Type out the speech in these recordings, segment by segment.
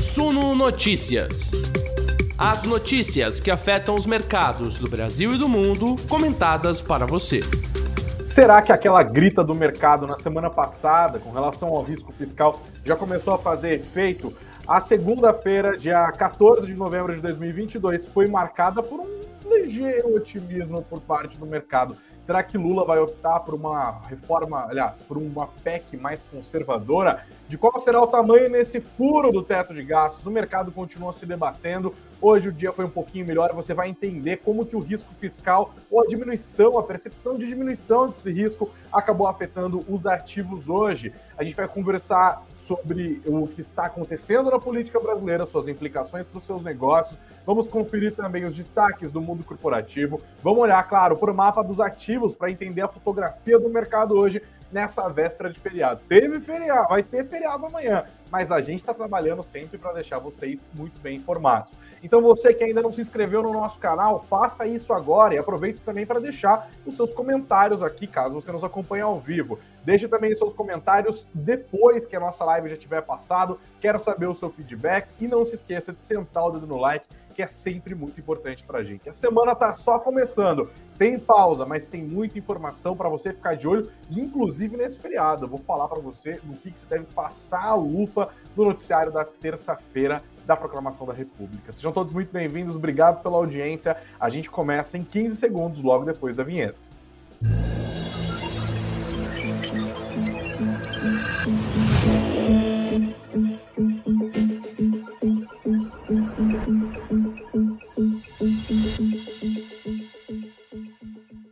Suno Notícias. As notícias que afetam os mercados do Brasil e do mundo, comentadas para você. Será que aquela grita do mercado na semana passada com relação ao risco fiscal já começou a fazer efeito? A segunda-feira, dia 14 de novembro de 2022, foi marcada por um ligeiro otimismo por parte do mercado. Será que Lula vai optar por uma reforma, aliás, por uma PEC mais conservadora? De qual será o tamanho nesse furo do teto de gastos? O mercado continua se debatendo. Hoje o dia foi um pouquinho melhor. Você vai entender como que o risco fiscal ou a diminuição, a percepção de diminuição desse risco acabou afetando os ativos hoje. A gente vai conversar sobre o que está acontecendo na política brasileira, suas implicações para os seus negócios. Vamos conferir também os destaques do mundo corporativo. Vamos olhar, claro, para o mapa dos ativos para entender a fotografia do mercado hoje nessa véspera de feriado. Teve feriado, vai ter feriado amanhã, mas a gente está trabalhando sempre para deixar vocês muito bem informados. Então você que ainda não se inscreveu no nosso canal, faça isso agora e aproveite também para deixar os seus comentários aqui, caso você nos acompanhe ao vivo. Deixe também seus comentários depois que a nossa live já tiver passado. Quero saber o seu feedback e não se esqueça de sentar o dedo no like, que é sempre muito importante para a gente. A semana está só começando. Tem pausa, mas tem muita informação para você ficar de olho, inclusive nesse feriado. Eu vou falar para você no que, que você deve passar a lupa no noticiário da terça-feira da Proclamação da República. Sejam todos muito bem-vindos, obrigado pela audiência. A gente começa em 15 segundos, logo depois da vinheta.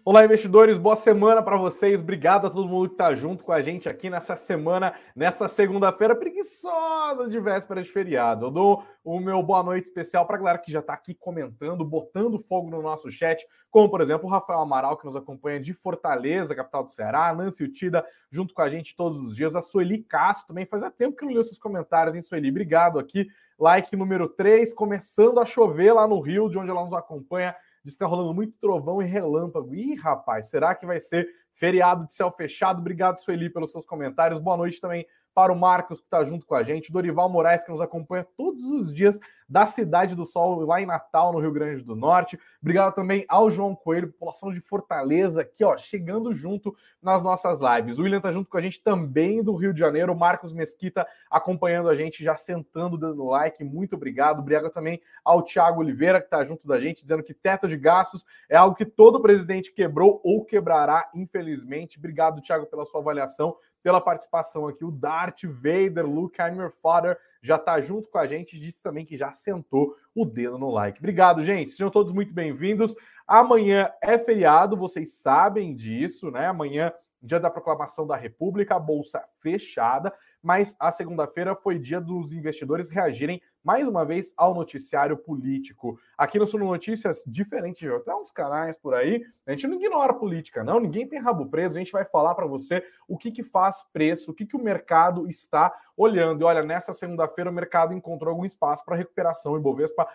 Olá, investidores, boa semana para vocês. Obrigado a todo mundo que está junto com a gente aqui nessa semana, nessa segunda-feira preguiçosa de véspera de feriado. Eu dou o meu boa noite especial para a galera que já está aqui comentando, botando fogo no nosso chat, como por exemplo o Rafael Amaral, que nos acompanha de Fortaleza, capital do Ceará, a Nancy Utida, junto com a gente todos os dias, a Sueli Castro também. Fazia tempo que não li seus comentários, hein, Sueli? Obrigado aqui. Like número 3, começando a chover lá no Rio, de onde ela nos acompanha Diz que está rolando muito trovão e relâmpago. Ih, rapaz, será que vai ser feriado de céu fechado? Obrigado, Sueli, pelos seus comentários. Boa noite também para o Marcos, que está junto com a gente, Dorival Moraes, que nos acompanha todos os dias da Cidade do Sol, lá em Natal, no Rio Grande do Norte. Obrigado também ao João Coelho, população de Fortaleza, aqui, ó, chegando junto nas nossas lives. O William está junto com a gente também do Rio de Janeiro, Marcos Mesquita acompanhando a gente, já sentando, dando like. Muito obrigado. Obrigado também ao Thiago Oliveira, que está junto da gente, dizendo que teto de gastos é algo que todo presidente quebrou ou quebrará, infelizmente. Obrigado, Thiago, pela sua avaliação pela participação aqui. O Darth Vader, Luke, I'm your father, já está junto com a gente. Disse também que já sentou o dedo no like. Obrigado, gente. Sejam todos muito bem-vindos. Amanhã é feriado, vocês sabem disso, né? Amanhã, dia da proclamação da República, a bolsa fechada, mas a segunda-feira foi dia dos investidores reagirem mais uma vez ao noticiário político. Aqui no Sul Notícias, diferente de até uns canais por aí, a gente não ignora política, não, ninguém tem rabo preso, a gente vai falar para você o que, que faz preço, o que, que o mercado está olhando. E olha, nessa segunda-feira o mercado encontrou algum espaço para recuperação. O Ibovespa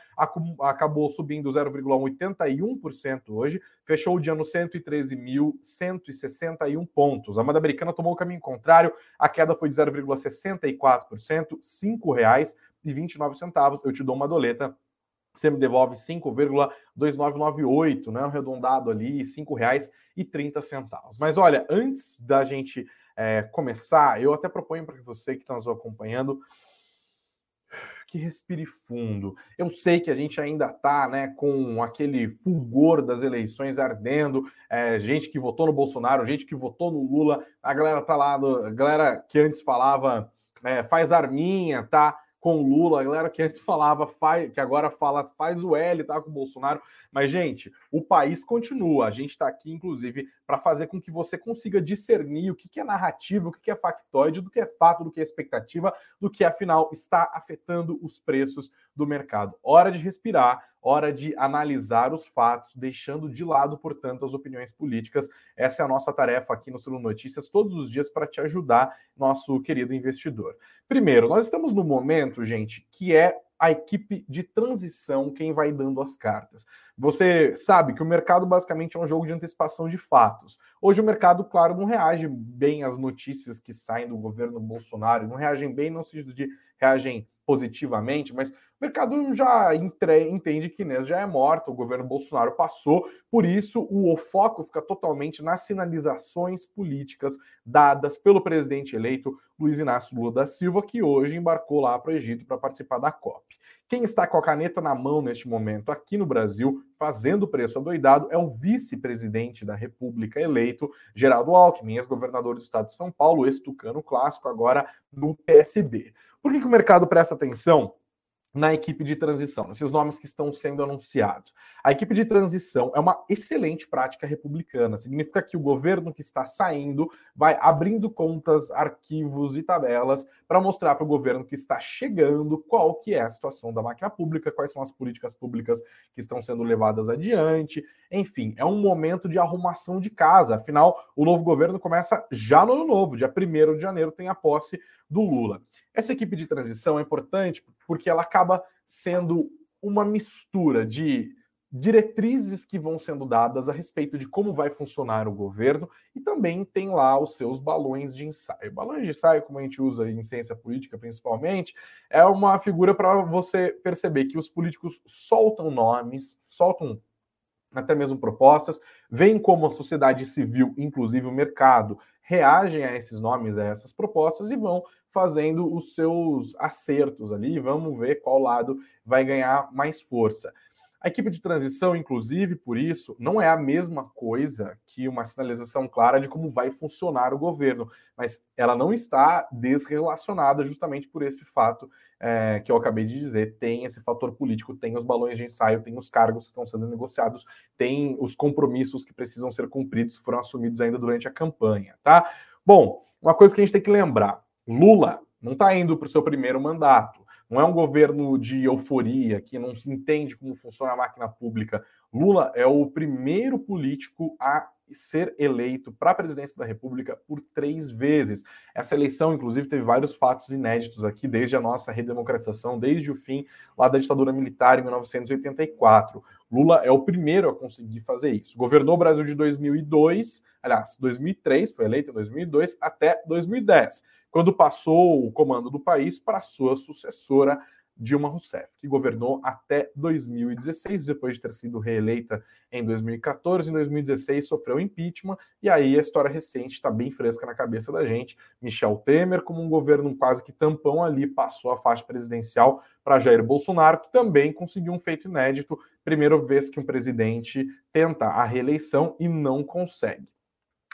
acabou subindo 0,81% hoje, fechou o dia no 113.161 pontos. A moeda americana tomou o caminho contrário, a queda foi de 0,64%, R$ 5,00 e 29 centavos. Eu te dou uma doleta, você me devolve 5,2998, né? Arredondado ali, R$ 5,30. Mas olha, antes da gente é, começar, eu até proponho para você que está nos acompanhando que respire fundo. Eu sei que a gente ainda está né, com aquele fulgor das eleições ardendo, é, gente que votou no Bolsonaro, gente que votou no Lula, a galera tá lá, a galera que antes falava é, faz arminha, tá? Com Lula, a galera que antes falava, faz, que agora fala faz o L, tá com o Bolsonaro. Mas, gente, o país continua. A gente está aqui, inclusive, para fazer com que você consiga discernir o que, que é narrativa, o que, que é factoide, do que é fato, do que é expectativa, do que, afinal, está afetando os preços do mercado. Hora de respirar, hora de analisar os fatos, deixando de lado, portanto, as opiniões políticas. Essa é a nossa tarefa aqui no Sul Notícias, todos os dias, para te ajudar, nosso querido investidor. Primeiro, nós estamos no momento, gente, que é a equipe de transição quem vai dando as cartas. Você sabe que o mercado basicamente é um jogo de antecipação de fatos. Hoje o mercado, claro, não reage bem às notícias que saem do governo Bolsonaro, não reagem bem no sentido de reagem positivamente, mas o mercado já entre, entende que Inês já é morta, o governo Bolsonaro passou, por isso o foco fica totalmente nas sinalizações políticas dadas pelo presidente eleito Luiz Inácio Lula da Silva, que hoje embarcou lá para o Egito para participar da COP. Quem está com a caneta na mão neste momento aqui no Brasil, fazendo preço adoidado, é o vice-presidente da República eleito, Geraldo Alckmin, ex-governador do estado de São Paulo, ex-tucano clássico, agora no PSB. Por que, que o mercado presta atenção? Na equipe de transição, esses nomes que estão sendo anunciados. A equipe de transição é uma excelente prática republicana. Significa que o governo que está saindo vai abrindo contas, arquivos e tabelas para mostrar para o governo que está chegando qual que é a situação da máquina pública, quais são as políticas públicas que estão sendo levadas adiante. Enfim, é um momento de arrumação de casa. Afinal, o novo governo começa já no ano novo, dia 1 de janeiro tem a posse do Lula. Essa equipe de transição é importante porque ela acaba sendo uma mistura de diretrizes que vão sendo dadas a respeito de como vai funcionar o governo e também tem lá os seus balões de ensaio. Balões de ensaio, como a gente usa em ciência política principalmente, é uma figura para você perceber que os políticos soltam nomes, soltam até mesmo propostas, veem como a sociedade civil, inclusive o mercado, reagem a esses nomes, a essas propostas e vão fazendo os seus acertos ali. Vamos ver qual lado vai ganhar mais força. A equipe de transição, inclusive, por isso, não é a mesma coisa que uma sinalização clara de como vai funcionar o governo, mas ela não está desrelacionada justamente por esse fato é, que eu acabei de dizer. Tem esse fator político, tem os balões de ensaio, tem os cargos que estão sendo negociados, tem os compromissos que precisam ser cumpridos, que foram assumidos ainda durante a campanha, tá? Bom, uma coisa que a gente tem que lembrar: Lula não está indo para o seu primeiro mandato. Não é um governo de euforia que não se entende como funciona a máquina pública. Lula é o primeiro político a ser eleito para a presidência da República por três vezes. Essa eleição, inclusive, teve vários fatos inéditos aqui, desde a nossa redemocratização, desde o fim lá da ditadura militar em 1984. Lula é o primeiro a conseguir fazer isso. Governou o Brasil de 2002, aliás, 2003, foi eleito em 2002 até 2010 quando passou o comando do país para sua sucessora, Dilma Rousseff, que governou até 2016, depois de ter sido reeleita em 2014. Em 2016 sofreu impeachment, e aí a história recente está bem fresca na cabeça da gente. Michel Temer, como um governo quase que tampão ali, passou a faixa presidencial para Jair Bolsonaro, que também conseguiu um feito inédito, primeira vez que um presidente tenta a reeleição e não consegue.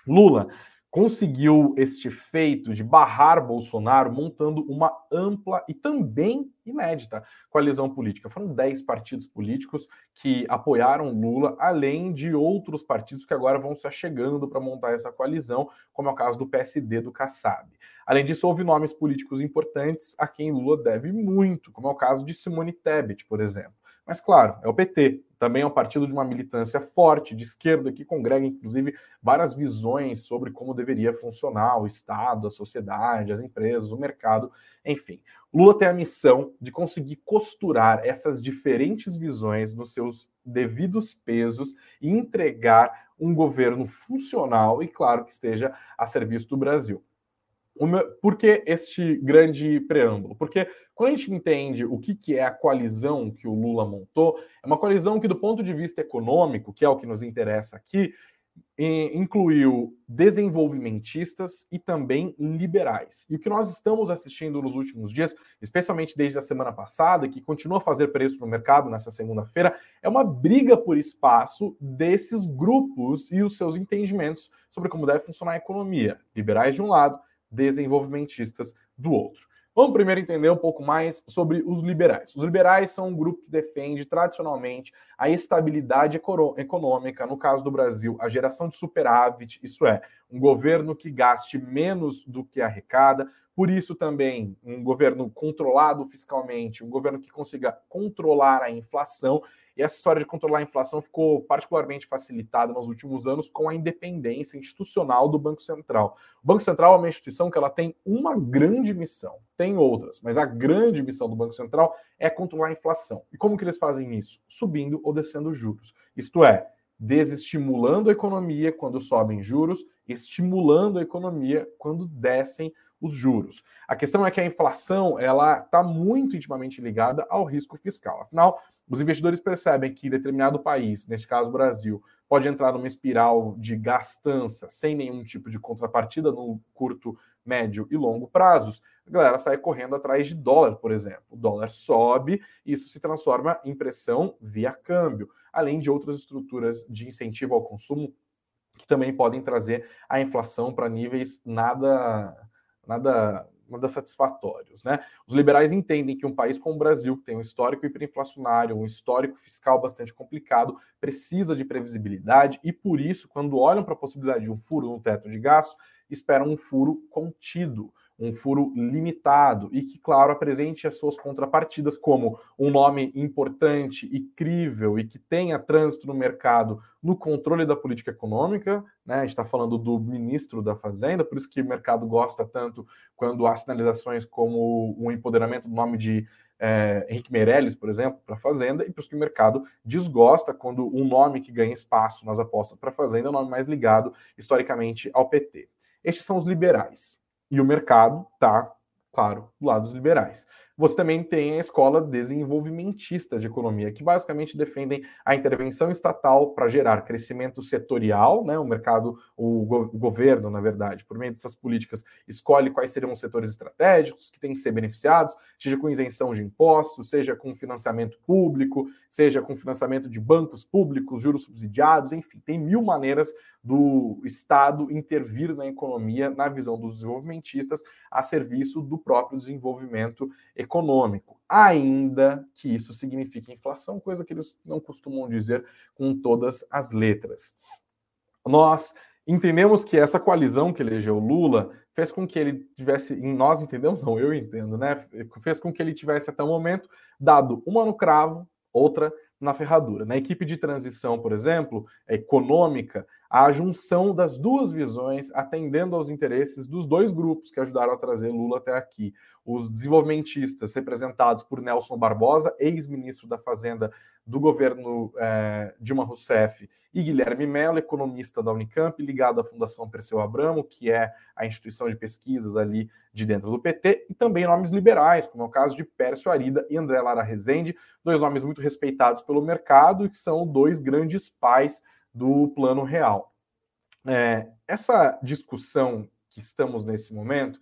Lula conseguiu este feito de barrar Bolsonaro montando uma ampla e também inédita coalizão política. Foram 10 partidos políticos que apoiaram Lula, além de outros partidos que agora vão se achegando para montar essa coalizão, como é o caso do PSD do Kassab. Além disso, houve nomes políticos importantes a quem Lula deve muito, como é o caso de Simone Tebet, por exemplo. Mas, claro, é o PT. Também é um partido de uma militância forte, de esquerda, que congrega, inclusive, várias visões sobre como deveria funcionar o Estado, a sociedade, as empresas, o mercado, enfim. Lula tem a missão de conseguir costurar essas diferentes visões nos seus devidos pesos e entregar um governo funcional e, claro, que esteja a serviço do Brasil. Por que este grande preâmbulo? Porque quando a gente entende o que, que é a coalizão que o Lula montou, é uma coalizão que, do ponto de vista econômico, que é o que nos interessa aqui, incluiu desenvolvimentistas e também liberais. E o que nós estamos assistindo nos últimos dias, especialmente desde a semana passada, que continua a fazer preço no mercado nessa segunda-feira, é uma briga por espaço desses grupos e os seus entendimentos sobre como deve funcionar a economia. Liberais de um lado, desenvolvimentistas do outro. Vamos primeiro entender um pouco mais sobre os liberais. Os liberais são um grupo que defende tradicionalmente a estabilidade econômica, no caso do Brasil, a geração de superávit, isso é, um governo que gaste menos do que arrecada, por isso também um governo controlado fiscalmente, um governo que consiga controlar a inflação. E essa história de controlar a inflação ficou particularmente facilitada nos últimos anos com a independência institucional do Banco Central. O Banco Central é uma instituição que ela tem uma grande missão, tem outras, mas a grande missão do Banco Central é controlar a inflação. E como que eles fazem isso? Subindo ou descendo juros. Isto é, desestimulando a economia quando sobem juros, estimulando a economia quando descem os juros. A questão é que a inflação ela está muito intimamente ligada ao risco fiscal. Afinal, os investidores percebem que determinado país, neste caso o Brasil, pode entrar numa espiral de gastança sem nenhum tipo de contrapartida no curto, médio e longo prazos, a galera sai correndo atrás de dólar, por exemplo. O dólar sobe isso se transforma em pressão via câmbio, além de outras estruturas de incentivo ao consumo que também podem trazer a inflação para níveis nada nada nada satisfatórios. Né? Os liberais entendem que um país como o Brasil, que tem um histórico hiperinflacionário, um histórico fiscal bastante complicado, precisa de previsibilidade e, por isso, quando olham para a possibilidade de um furo no teto de gastos, esperam um furo contido um furo limitado e que, claro, apresente as suas contrapartidas como um nome importante e crível e que tenha trânsito no mercado no controle da política econômica. Né? A gente está falando do ministro da Fazenda, por isso que o mercado gosta tanto quando há sinalizações como o empoderamento do nome de é, Henrique Meirelles, por exemplo, para a Fazenda, e por isso que o mercado desgosta quando um nome que ganha espaço nas apostas para a Fazenda é o nome mais ligado historicamente ao PT. Estes são os liberais. E o mercado está, claro, do lado dos liberais. Você também tem a escola desenvolvimentista de economia, que basicamente defendem a intervenção estatal para gerar crescimento setorial, né? O mercado, o, go o, governo, na verdade, por meio dessas políticas, escolhe quais seriam os setores estratégicos que têm que ser beneficiados, seja com isenção de impostos, seja com financiamento público, seja com financiamento de bancos públicos, juros subsidiados, enfim, tem mil maneiras do Estado intervir na economia, na visão dos desenvolvimentistas, a serviço do próprio desenvolvimento econômico, ainda que isso signifique inflação, coisa que eles não costumam dizer com todas as letras. Nós entendemos que essa coalizão que elegeu Lula fez com que ele tivesse, nós entendemos, não, eu entendo, né? Fez com que ele tivesse até o momento dado uma no cravo, outra na ferradura. Na equipe de transição, por exemplo, econômica, a junção das duas visões, atendendo aos interesses dos dois grupos que ajudaram a trazer Lula até aqui. Os desenvolvimentistas, representados por Nelson Barbosa, ex-ministro da Fazenda do governo eh, Dilma Rousseff, e Guilherme Mello, economista da Unicamp, ligado à Fundação Perseu Abramo, que é a instituição de pesquisas ali de dentro do PT, e também nomes liberais, como é o caso de Pércio Arida e André Lara Rezende, dois nomes muito respeitados pelo mercado e que são dois grandes pais do plano real. É, essa discussão que estamos nesse momento,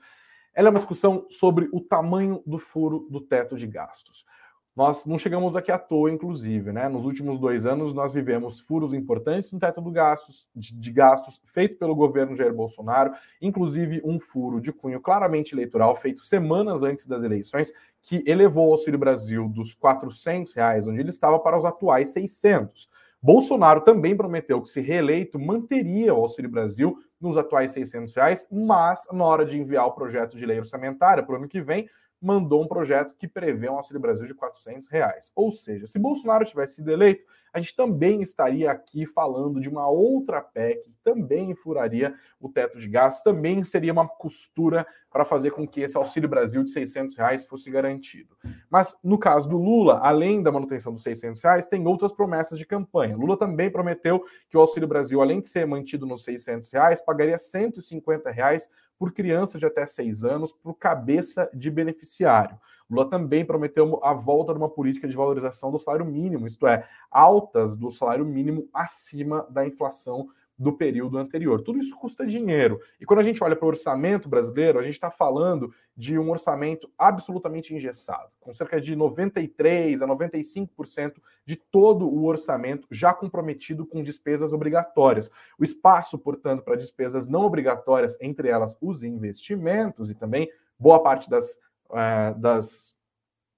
ela é uma discussão sobre o tamanho do furo do teto de gastos. Nós não chegamos aqui à toa, inclusive, né? Nos últimos dois anos, nós vivemos furos importantes no teto do gastos, de, gastos feito pelo governo Jair Bolsonaro, inclusive um furo de cunho claramente eleitoral feito semanas antes das eleições, que elevou o Auxílio Brasil dos 400 reais, onde ele estava, para os atuais 600. Bolsonaro também prometeu que, se reeleito, manteria o Auxílio Brasil nos atuais 600 reais, mas na hora de enviar o projeto de lei orçamentária para o ano que vem, mandou um projeto que prevê um Auxílio Brasil de 400 reais. Ou seja, se Bolsonaro tivesse sido eleito, a gente também estaria aqui falando de uma outra PEC que também furaria o teto de gastos, também seria uma costura para fazer com que esse Auxílio Brasil de 600 reais fosse garantido. Mas no caso do Lula, além da manutenção dos 600 reais, tem outras promessas de campanha. Lula também prometeu que o Auxílio Brasil, além de ser mantido nos 600 reais, pagaria 150 reais por criança de até seis anos para o cabeça de beneficiário. Lula também prometeu a volta de uma política de valorização do salário mínimo, isto é, altas do salário mínimo acima da inflação do período anterior. Tudo isso custa dinheiro. E quando a gente olha para o orçamento brasileiro, a gente está falando de um orçamento absolutamente engessado, com cerca de 93% a 95% de todo o orçamento já comprometido com despesas obrigatórias. O espaço, portanto, para despesas não obrigatórias, entre elas os investimentos e também boa parte das, é, das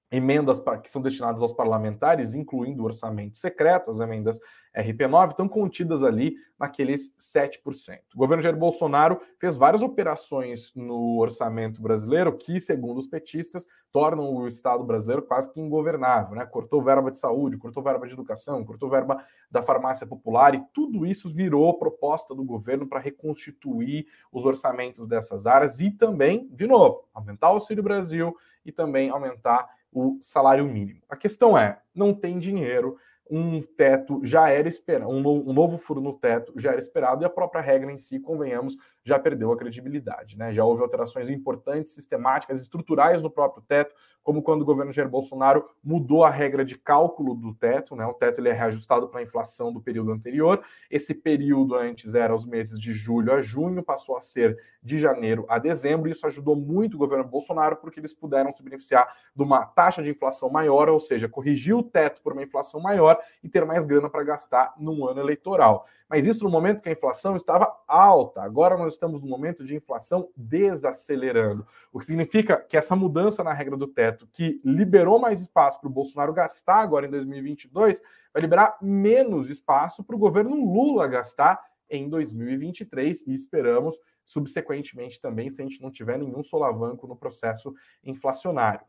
emendas que são destinadas aos parlamentares, incluindo o orçamento secreto, as emendas RP9, estão contidas ali naqueles 7%. O governo Jair Bolsonaro fez várias operações no orçamento brasileiro que, segundo os petistas, tornam o Estado brasileiro quase que ingovernável. Né? Cortou verba de saúde, cortou verba de educação, cortou verba da farmácia popular e tudo isso virou proposta do governo para reconstituir os orçamentos dessas áreas e também, de novo, aumentar o Auxílio Brasil e também aumentar o salário mínimo. A questão é, não tem dinheiro, um teto já era esperado, um, novo furo no teto já era esperado, e a própria regra em si, convenhamos, já perdeu a credibilidade. Né? Já houve alterações importantes, sistemáticas, estruturais no próprio teto, como quando o governo Jair Bolsonaro mudou a regra de cálculo do teto, né? O teto ele é reajustado para a inflação do período anterior. Esse período antes era os meses de julho a junho, passou a ser de janeiro a dezembro. Isso ajudou muito o governo Bolsonaro, porque eles puderam se beneficiar de uma taxa de inflação maior, ou seja, corrigir o teto por uma inflação maior e ter mais grana para gastar num ano eleitoral. Mas isso no momento que a inflação estava alta. Agora nós estamos no momento de inflação desacelerando. O que significa que essa mudança na regra do teto, que liberou mais espaço para o Bolsonaro gastar agora em 2022, vai liberar menos espaço para o governo Lula gastar em 2023 e esperamos subsequentemente também, se a gente não tiver nenhum solavanco no processo inflacionário.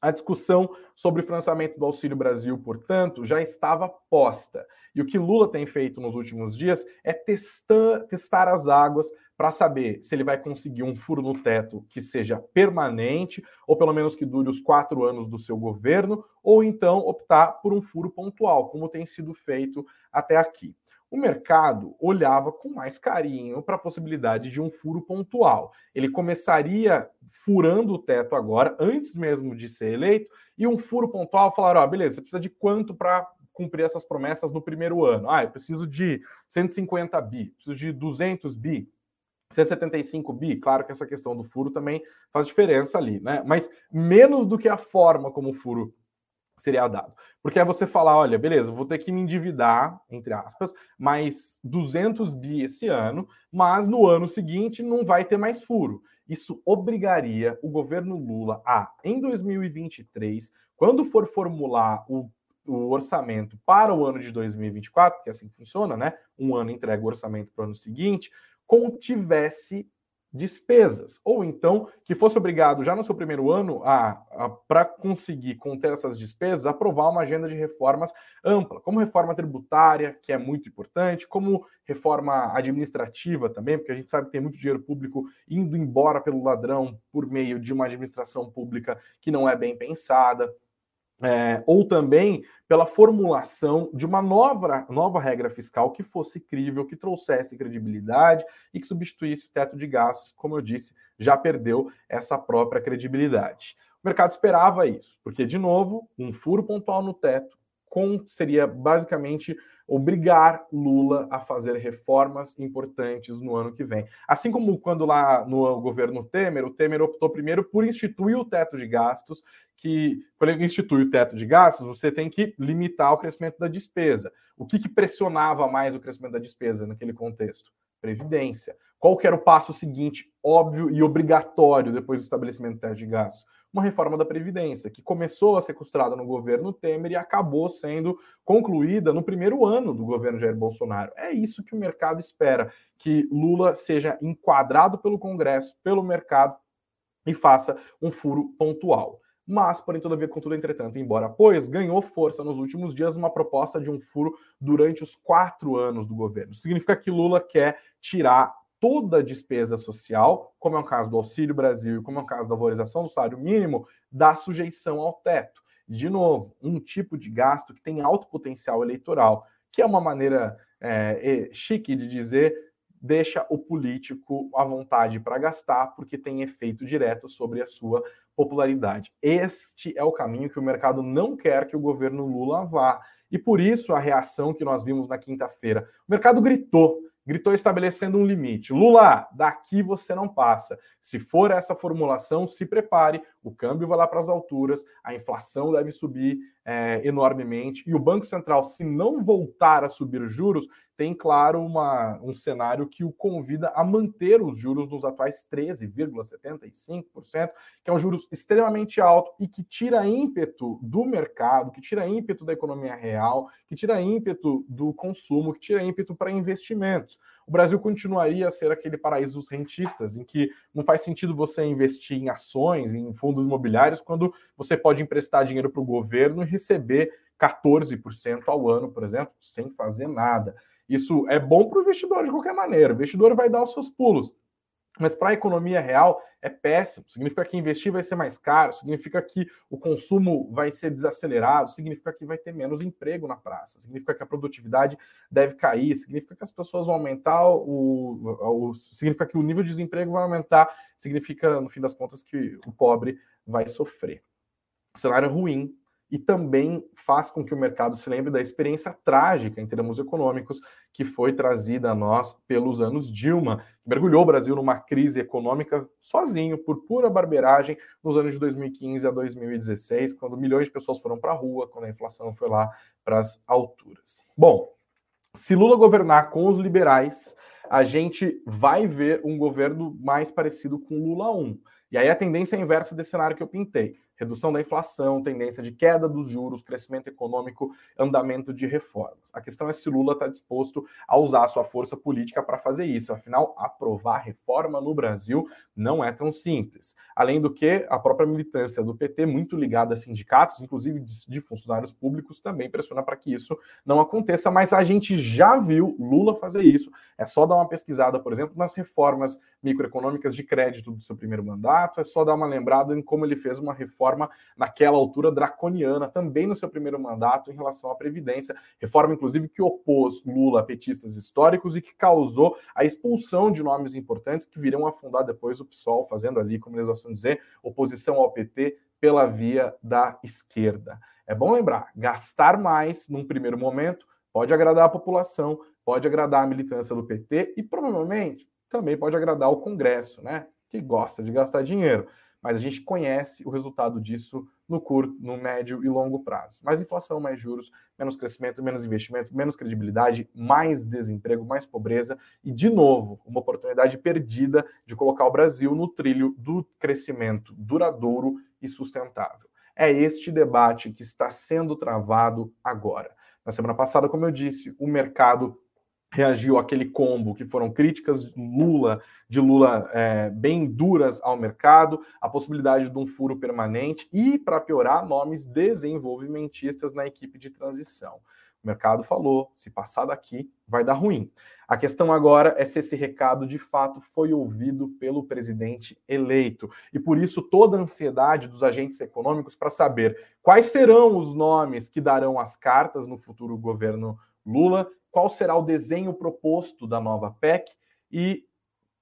A discussão sobre o financiamento do Auxílio Brasil, portanto, já estava posta. E o que Lula tem feito nos últimos dias é testar, testar as águas para saber se ele vai conseguir um furo no teto que seja permanente, ou pelo menos que dure os quatro anos do seu governo, ou então optar por um furo pontual, como tem sido feito até aqui o mercado olhava com mais carinho para a possibilidade de um furo pontual. Ele começaria furando o teto agora, antes mesmo de ser eleito, e um furo pontual falaram: ó, oh, beleza, você precisa de quanto para cumprir essas promessas no primeiro ano? Ah, eu preciso de 150 bi, preciso de 200 bi. 175 bi, claro que essa questão do furo também faz diferença ali, né? Mas menos do que a forma como o furo seria dado. Porque é você falar, olha, beleza, vou ter que me endividar, entre aspas, mais 200 bi esse ano, mas no ano seguinte não vai ter mais furo. Isso obrigaria o governo Lula a, em 2023, quando for formular o, o orçamento para o ano de 2024, que é assim funciona, né? Um ano entrega o orçamento para o ano seguinte, contivesse despesas, ou então que fosse obrigado já no seu primeiro ano a, a para conseguir conter essas despesas, aprovar uma agenda de reformas ampla, como reforma tributária, que é muito importante, como reforma administrativa também, porque a gente sabe que tem muito dinheiro público indo embora pelo ladrão por meio de uma administração pública que não é bem pensada é, ou também pela formulação de uma nova, nova regra fiscal que fosse crível, que trouxesse credibilidade e que substituísse o teto de gastos, como eu disse, já perdeu essa própria credibilidade. O mercado esperava isso, porque, de novo, um furo pontual no teto com, seria basicamente obrigar Lula a fazer reformas importantes no ano que vem. Assim como quando lá no governo Temer, o Temer optou primeiro por instituir o teto de gastos, que quando ele institui o teto de gastos, você tem que limitar o crescimento da despesa. O que, que pressionava mais o crescimento da despesa naquele contexto? Previdência. Qual que era o passo seguinte, óbvio e obrigatório depois do estabelecimento do teto de gastos? Uma reforma da Previdência, que começou a ser costurada no governo Temer e acabou sendo concluída no primeiro ano do governo Jair Bolsonaro. É isso que o mercado espera, que Lula seja enquadrado pelo Congresso, pelo mercado e faça um furo pontual. Mas, porém, todavia, contudo, entretanto, embora pois ganhou força nos últimos dias uma proposta de um furo durante os quatro anos do governo. Significa que Lula quer tirar toda a despesa social, como é o caso do Auxílio Brasil e como é o caso da valorização do salário mínimo, da sujeição ao teto. De novo, um tipo de gasto que tem alto potencial eleitoral, que é uma maneira é, chique de dizer deixa o político à vontade para gastar, porque tem efeito direto sobre a sua popularidade. Este é o caminho que o mercado não quer que o governo Lula vá. E por isso a reação que nós vimos na quinta-feira. O mercado gritou gritou estabelecendo um limite. Lula, daqui você não passa. Se for essa formulação, se prepare, o câmbio vai lá para as alturas, a inflação deve subir é, enormemente, e o Banco Central, se não voltar a subir os juros, tem, claro, uma, um cenário que o convida a manter os juros nos atuais 13,75%, que é um juros extremamente alto e que tira ímpeto do mercado, que tira ímpeto da economia real, que tira ímpeto do consumo, que tira ímpeto para investimentos. O Brasil continuaria a ser aquele paraíso dos rentistas, em que não faz sentido você investir em ações, em fundos imobiliários, quando você pode emprestar dinheiro para o governo e receber 14% ao ano, por exemplo, sem fazer nada. Isso é bom para o investidor de qualquer maneira. O investidor vai dar os seus pulos. Mas para a economia real é péssimo. Significa que investir vai ser mais caro, significa que o consumo vai ser desacelerado, significa que vai ter menos emprego na praça, significa que a produtividade deve cair, significa que as pessoas vão aumentar o, o significa que o nível de desemprego vai aumentar, significa, no fim das contas, que o pobre vai sofrer. O cenário ruim e também faz com que o mercado se lembre da experiência trágica em termos econômicos que foi trazida a nós pelos anos Dilma, que mergulhou o Brasil numa crise econômica sozinho, por pura barbeiragem, nos anos de 2015 a 2016, quando milhões de pessoas foram para a rua, quando a inflação foi lá para as alturas. Bom, se Lula governar com os liberais, a gente vai ver um governo mais parecido com Lula 1. E aí a tendência é inversa desse cenário que eu pintei redução da inflação, tendência de queda dos juros, crescimento econômico, andamento de reformas. A questão é se Lula está disposto a usar a sua força política para fazer isso. Afinal, aprovar reforma no Brasil não é tão simples. Além do que, a própria militância do PT, muito ligada a sindicatos, inclusive de funcionários públicos, também pressiona para que isso não aconteça. Mas a gente já viu Lula fazer isso. É só dar uma pesquisada, por exemplo, nas reformas microeconômicas de crédito do seu primeiro mandato, é só dar uma lembrada em como ele fez uma reforma reforma naquela altura draconiana, também no seu primeiro mandato, em relação à Previdência. Reforma, inclusive, que opôs Lula a petistas históricos e que causou a expulsão de nomes importantes que virão afundar depois o PSOL, fazendo ali, como eles gostam de dizer, oposição ao PT pela via da esquerda. É bom lembrar, gastar mais num primeiro momento pode agradar a população, pode agradar a militância do PT e provavelmente também pode agradar o Congresso, né? Que gosta de gastar dinheiro mas a gente conhece o resultado disso no curto, no médio e longo prazo. Mais inflação, mais juros, menos crescimento, menos investimento, menos credibilidade, mais desemprego, mais pobreza e, de novo, uma oportunidade perdida de colocar o Brasil no trilho do crescimento duradouro e sustentável. É este debate que está sendo travado agora. Na semana passada, como eu disse, o mercado reagiu àquele combo que foram críticas Lula, de Lula é, bem duras ao mercado, a possibilidade de um furo permanente e, para piorar, nomes desenvolvimentistas na equipe de transição. O mercado falou: se passar daqui, vai dar ruim. A questão agora é se esse recado de fato foi ouvido pelo presidente eleito. E por isso toda a ansiedade dos agentes econômicos para saber quais serão os nomes que darão as cartas no futuro governo Lula qual será o desenho proposto da nova PEC e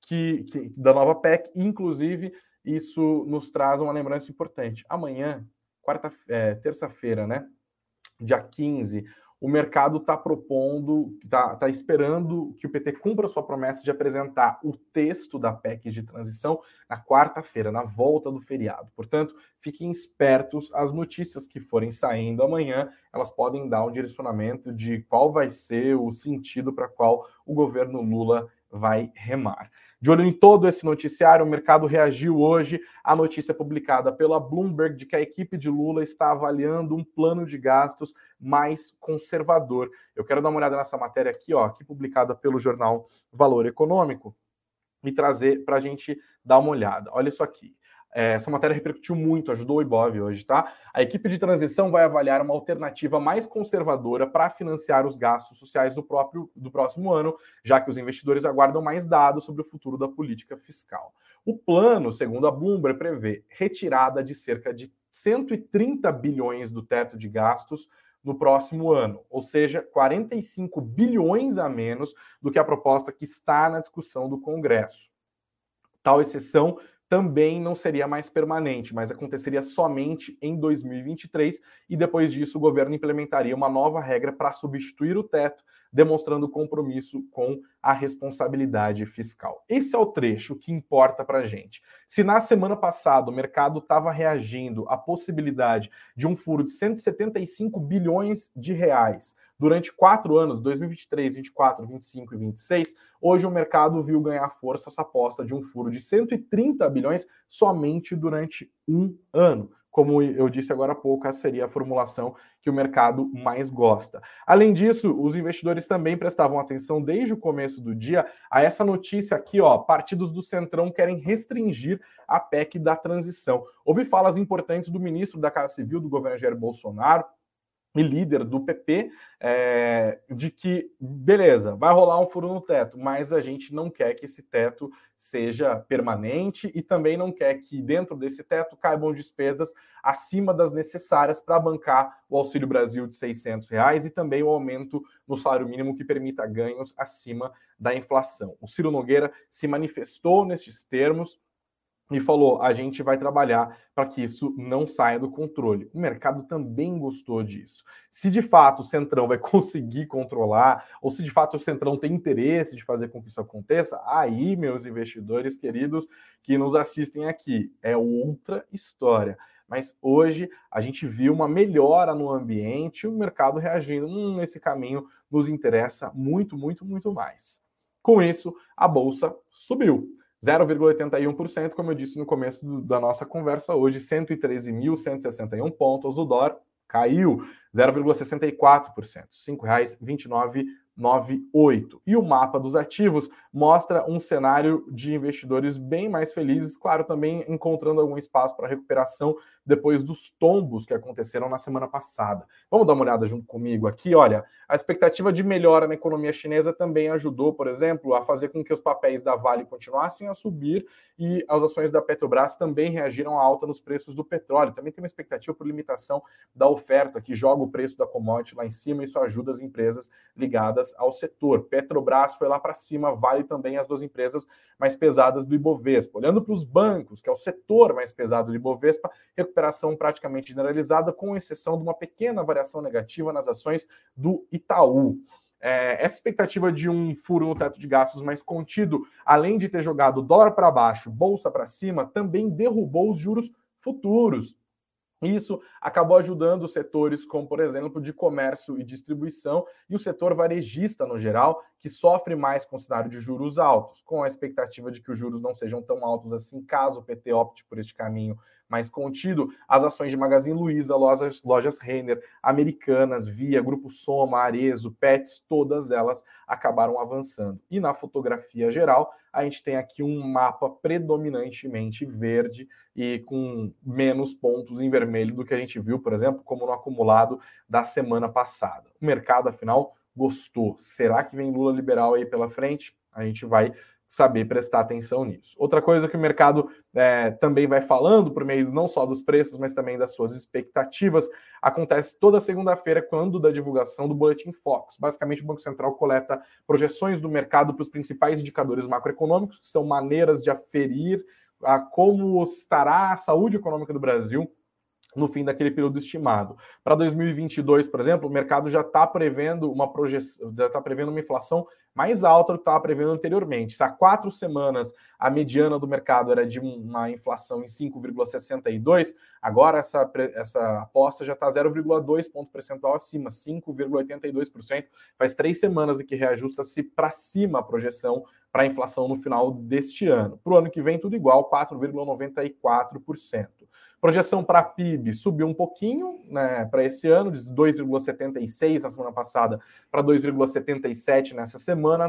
que, que, da nova PEC, inclusive isso nos traz uma lembrança importante. Amanhã, quarta, é, terça-feira, né, dia 15, o mercado está propondo, está tá esperando que o PT cumpra sua promessa de apresentar o texto da PEC de transição na quarta-feira, na volta do feriado. Portanto, fiquem espertos, as notícias que forem saindo amanhã, elas podem dar um direcionamento de qual vai ser o sentido para qual o governo Lula vai remar. De olho em todo esse noticiário, o mercado reagiu hoje à notícia publicada pela Bloomberg de que a equipe de Lula está avaliando um plano de gastos mais conservador. Eu quero dar uma olhada nessa matéria aqui, ó, aqui publicada pelo jornal Valor Econômico, e trazer para a gente dar uma olhada. Olha isso aqui. É, essa matéria repercutiu muito, ajudou o Ibov hoje, tá? A equipe de transição vai avaliar uma alternativa mais conservadora para financiar os gastos sociais do próprio do próximo ano, já que os investidores aguardam mais dados sobre o futuro da política fiscal. O plano, segundo a Bloomberg, prevê retirada de cerca de 130 bilhões do teto de gastos no próximo ano, ou seja, 45 bilhões a menos do que a proposta que está na discussão do Congresso. Tal exceção também não seria mais permanente, mas aconteceria somente em 2023 e depois disso o governo implementaria uma nova regra para substituir o teto, demonstrando compromisso com a responsabilidade fiscal. Esse é o trecho que importa para a gente. Se na semana passada o mercado estava reagindo à possibilidade de um furo de 175 bilhões de reais durante quatro anos, 2023, 2024, 2025 e 2026, hoje o mercado viu ganhar força essa aposta de um furo de 130 bilhões somente durante um ano. Como eu disse agora há pouco, essa seria a formulação que o mercado mais gosta. Além disso, os investidores também prestavam atenção desde o começo do dia a essa notícia aqui, ó, partidos do Centrão querem restringir a PEC da transição. Houve falas importantes do ministro da Casa Civil do governo Jair Bolsonaro, e líder do PP, é, de que, beleza, vai rolar um furo no teto, mas a gente não quer que esse teto seja permanente e também não quer que dentro desse teto caibam despesas acima das necessárias para bancar o Auxílio Brasil de 600 reais e também o aumento no salário mínimo que permita ganhos acima da inflação. O Ciro Nogueira se manifestou nesses termos, e falou: a gente vai trabalhar para que isso não saia do controle. O mercado também gostou disso. Se de fato o Centrão vai conseguir controlar, ou se de fato o Centrão tem interesse de fazer com que isso aconteça, aí, meus investidores queridos que nos assistem aqui, é outra história. Mas hoje a gente viu uma melhora no ambiente, o mercado reagindo. Hum, nesse caminho nos interessa muito, muito, muito mais. Com isso, a bolsa subiu. 0,81%, como eu disse no começo do, da nossa conversa hoje, 113.161 pontos. O dólar caiu 0,64%, R$ 5,29 98. E o mapa dos ativos mostra um cenário de investidores bem mais felizes, claro, também encontrando algum espaço para recuperação depois dos tombos que aconteceram na semana passada. Vamos dar uma olhada junto comigo aqui. Olha, a expectativa de melhora na economia chinesa também ajudou, por exemplo, a fazer com que os papéis da Vale continuassem a subir e as ações da Petrobras também reagiram à alta nos preços do petróleo. Também tem uma expectativa por limitação da oferta, que joga o preço da commodity lá em cima, e isso ajuda as empresas ligadas ao setor. Petrobras foi lá para cima, vale também as duas empresas mais pesadas do Ibovespa. Olhando para os bancos, que é o setor mais pesado do Ibovespa, recuperação praticamente generalizada, com exceção de uma pequena variação negativa nas ações do Itaú. É, essa expectativa de um furo no teto de gastos mais contido, além de ter jogado dólar para baixo, bolsa para cima, também derrubou os juros futuros. Isso acabou ajudando setores como, por exemplo, de comércio e distribuição e o setor varejista no geral, que sofre mais com o cenário de juros altos, com a expectativa de que os juros não sejam tão altos assim, caso o PT opte por este caminho mais contido. As ações de Magazine Luiza, lojas, lojas Renner, Americanas, Via, Grupo Soma, Arezo, Pets, todas elas acabaram avançando. E na fotografia geral, a gente tem aqui um mapa predominantemente verde e com menos pontos em vermelho do que a gente viu, por exemplo, como no acumulado da semana passada. O mercado, afinal, gostou. Será que vem Lula liberal aí pela frente? A gente vai saber prestar atenção nisso. Outra coisa que o mercado é, também vai falando, por meio não só dos preços, mas também das suas expectativas, acontece toda segunda-feira, quando da divulgação do Boletim Focus. Basicamente, o Banco Central coleta projeções do mercado para os principais indicadores macroeconômicos, que são maneiras de aferir a como estará a saúde econômica do Brasil no fim daquele período estimado. Para 2022, por exemplo, o mercado já está prevendo uma projeção, já está prevendo uma inflação mais alta do que estava prevendo anteriormente. Se há quatro semanas a mediana do mercado era de uma inflação em 5,62, agora essa, essa aposta já está 0,2 ponto percentual acima, 5,82%. Faz três semanas que reajusta-se para cima a projeção para a inflação no final deste ano. Para o ano que vem, tudo igual, 4,94%. Projeção para PIB subiu um pouquinho né, para esse ano, de 2,76 na semana passada para 2,77 nessa semana.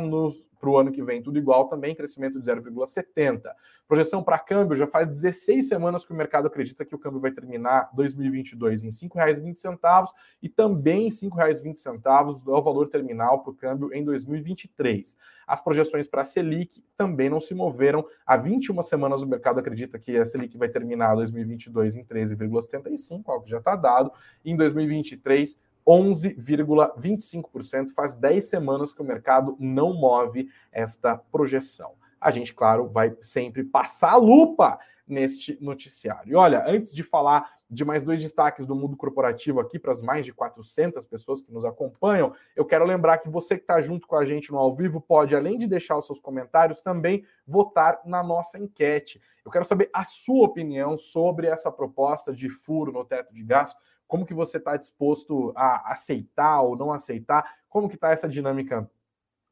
Para o ano que vem, tudo igual também, crescimento de 0,70. Projeção para câmbio, já faz 16 semanas que o mercado acredita que o câmbio vai terminar 2022 em R$ 5,20 e também R$ 5,20 é o valor terminal para o câmbio em 2023. As projeções para a Selic também não se moveram. Há 21 semanas o mercado acredita que a Selic vai terminar 2022 em 13,75, algo que já está dado. Em 2023, 11,25%. Faz 10 semanas que o mercado não move esta projeção a gente, claro, vai sempre passar a lupa neste noticiário. E olha, antes de falar de mais dois destaques do mundo corporativo aqui para as mais de 400 pessoas que nos acompanham, eu quero lembrar que você que está junto com a gente no ao vivo pode, além de deixar os seus comentários, também votar na nossa enquete. Eu quero saber a sua opinião sobre essa proposta de furo no teto de gasto. Como que você está disposto a aceitar ou não aceitar? Como que está essa dinâmica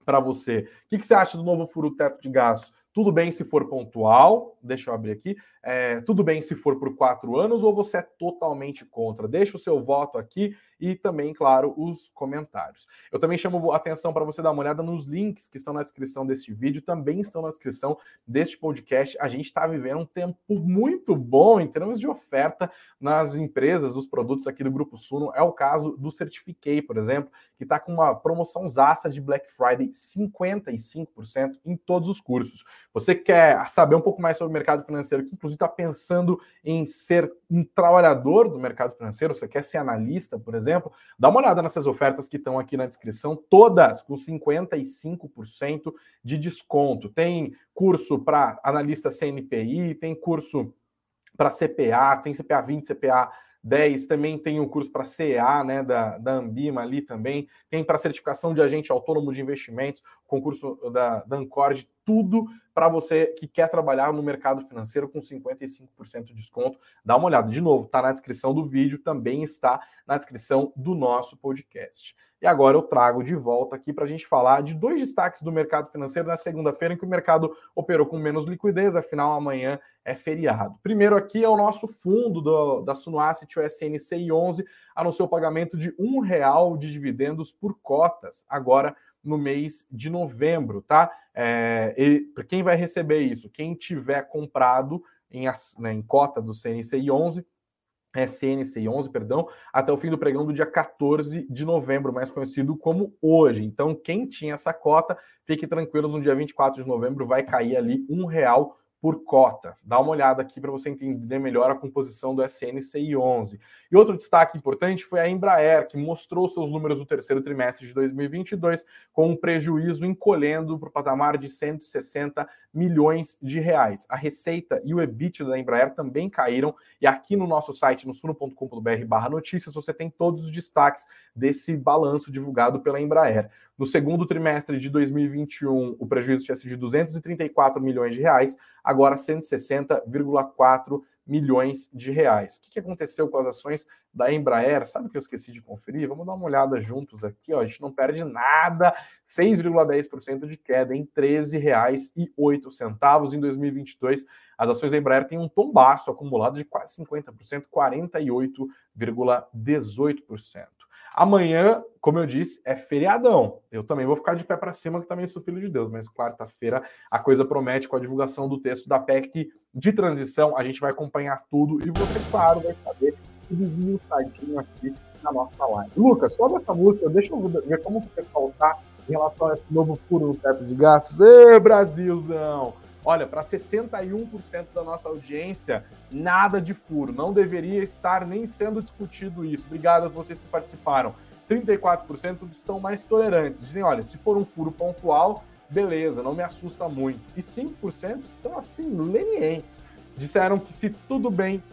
para você. O que, que, você acha do novo furo teto de gasto? Tudo bem se for pontual, deixa eu abrir aqui. é, tudo bem se for por quatro anos ou você é totalmente contra? Deixa o seu voto aqui e também, claro, os comentários. Eu também chamo a atenção para você dar uma olhada nos links que estão na descrição deste vídeo, também estão na descrição deste podcast. A gente está vivendo um tempo muito bom em termos de oferta nas empresas, os produtos aqui do Grupo Suno. É o caso do Certifiquei, por exemplo, que está com uma promoção zaça de Black Friday 55% em todos os cursos. Você quer saber um pouco mais sobre o mercado financeiro, que inclusive está pensando em ser um trabalhador do mercado financeiro, você quer ser analista, por exemplo, dá uma olhada nessas ofertas que estão aqui na descrição, todas com 55% de desconto. Tem curso para analista CNPI, tem curso para CPA, tem CPA 20, CPA 10, também tem o curso para CA, né, da, da Ambima ali também, tem para certificação de agente autônomo de investimentos, concurso da, da Ancord, tudo para você que quer trabalhar no mercado financeiro com 55% de desconto. Dá uma olhada de novo, está na descrição do vídeo, também está na descrição do nosso podcast. E agora eu trago de volta aqui para a gente falar de dois destaques do mercado financeiro na segunda-feira, em que o mercado operou com menos liquidez, afinal amanhã é feriado. Primeiro aqui é o nosso fundo do, da Suno Asset, o SNCI 11, anunciou o pagamento de um real de dividendos por cotas, agora no mês de novembro, tá? É, para quem vai receber isso? Quem tiver comprado em, né, em cota do CNCI 11 SNCI 11, perdão, até o fim do pregão do dia 14 de novembro, mais conhecido como hoje. Então, quem tinha essa cota, fique tranquilos, no dia 24 de novembro vai cair ali um real por cota. Dá uma olhada aqui para você entender melhor a composição do SNCI 11. E outro destaque importante foi a Embraer, que mostrou seus números do terceiro trimestre de 2022 com um prejuízo encolhendo para o patamar de 160 milhões de reais. A receita e o EBIT da Embraer também caíram e aqui no nosso site no suno.com.br/notícias você tem todos os destaques desse balanço divulgado pela Embraer. No segundo trimestre de 2021, o prejuízo tinha sido de 234 milhões de reais, agora 160,4 milhões de reais. O que aconteceu com as ações da Embraer? Sabe o que eu esqueci de conferir? Vamos dar uma olhada juntos aqui. Ó. A gente não perde nada, 6,10% de queda em R$ 13,08 em 2022. As ações da Embraer têm um tombaço acumulado de quase 50%, 48,18%. Amanhã, como eu disse, é feriadão. Eu também vou ficar de pé para cima, que também sou filho de Deus, mas quarta-feira a coisa promete com a divulgação do texto da PEC de transição. A gente vai acompanhar tudo e você, claro, vai saber tudo esmiuçadinho aqui na nossa live. Lucas, sobe essa música, deixa eu ver como o pessoal tá em relação a esse novo furo no teto de gastos. Ê, Brasilzão! Olha, para 61% da nossa audiência, nada de furo. Não deveria estar nem sendo discutido isso. Obrigado a vocês que participaram. 34% estão mais tolerantes. Dizem, olha, se for um furo pontual, beleza, não me assusta muito. E 5% estão assim, lenientes. Disseram que se tudo bem,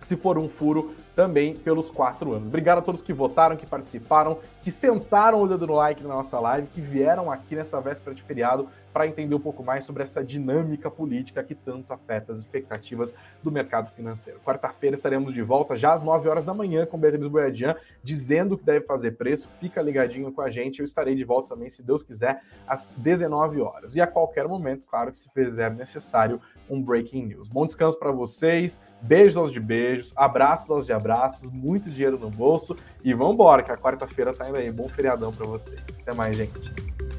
se for um furo, também pelos quatro anos. Obrigado a todos que votaram, que participaram, que sentaram o dedo no like na nossa live, que vieram aqui nessa véspera de feriado para entender um pouco mais sobre essa dinâmica política que tanto afeta as expectativas do mercado financeiro. Quarta-feira estaremos de volta já às 9 horas da manhã com Beatriz Boiadian, dizendo que deve fazer preço. Fica ligadinho com a gente. Eu estarei de volta também, se Deus quiser, às 19 horas. E a qualquer momento, claro que se fizer necessário, um breaking news. Bom descanso para vocês, beijos aos de beijos, abraços aos de abraços, muito dinheiro no bolso e vamos embora, que a quarta-feira tá indo aí. Bom feriadão para vocês. Até mais, gente.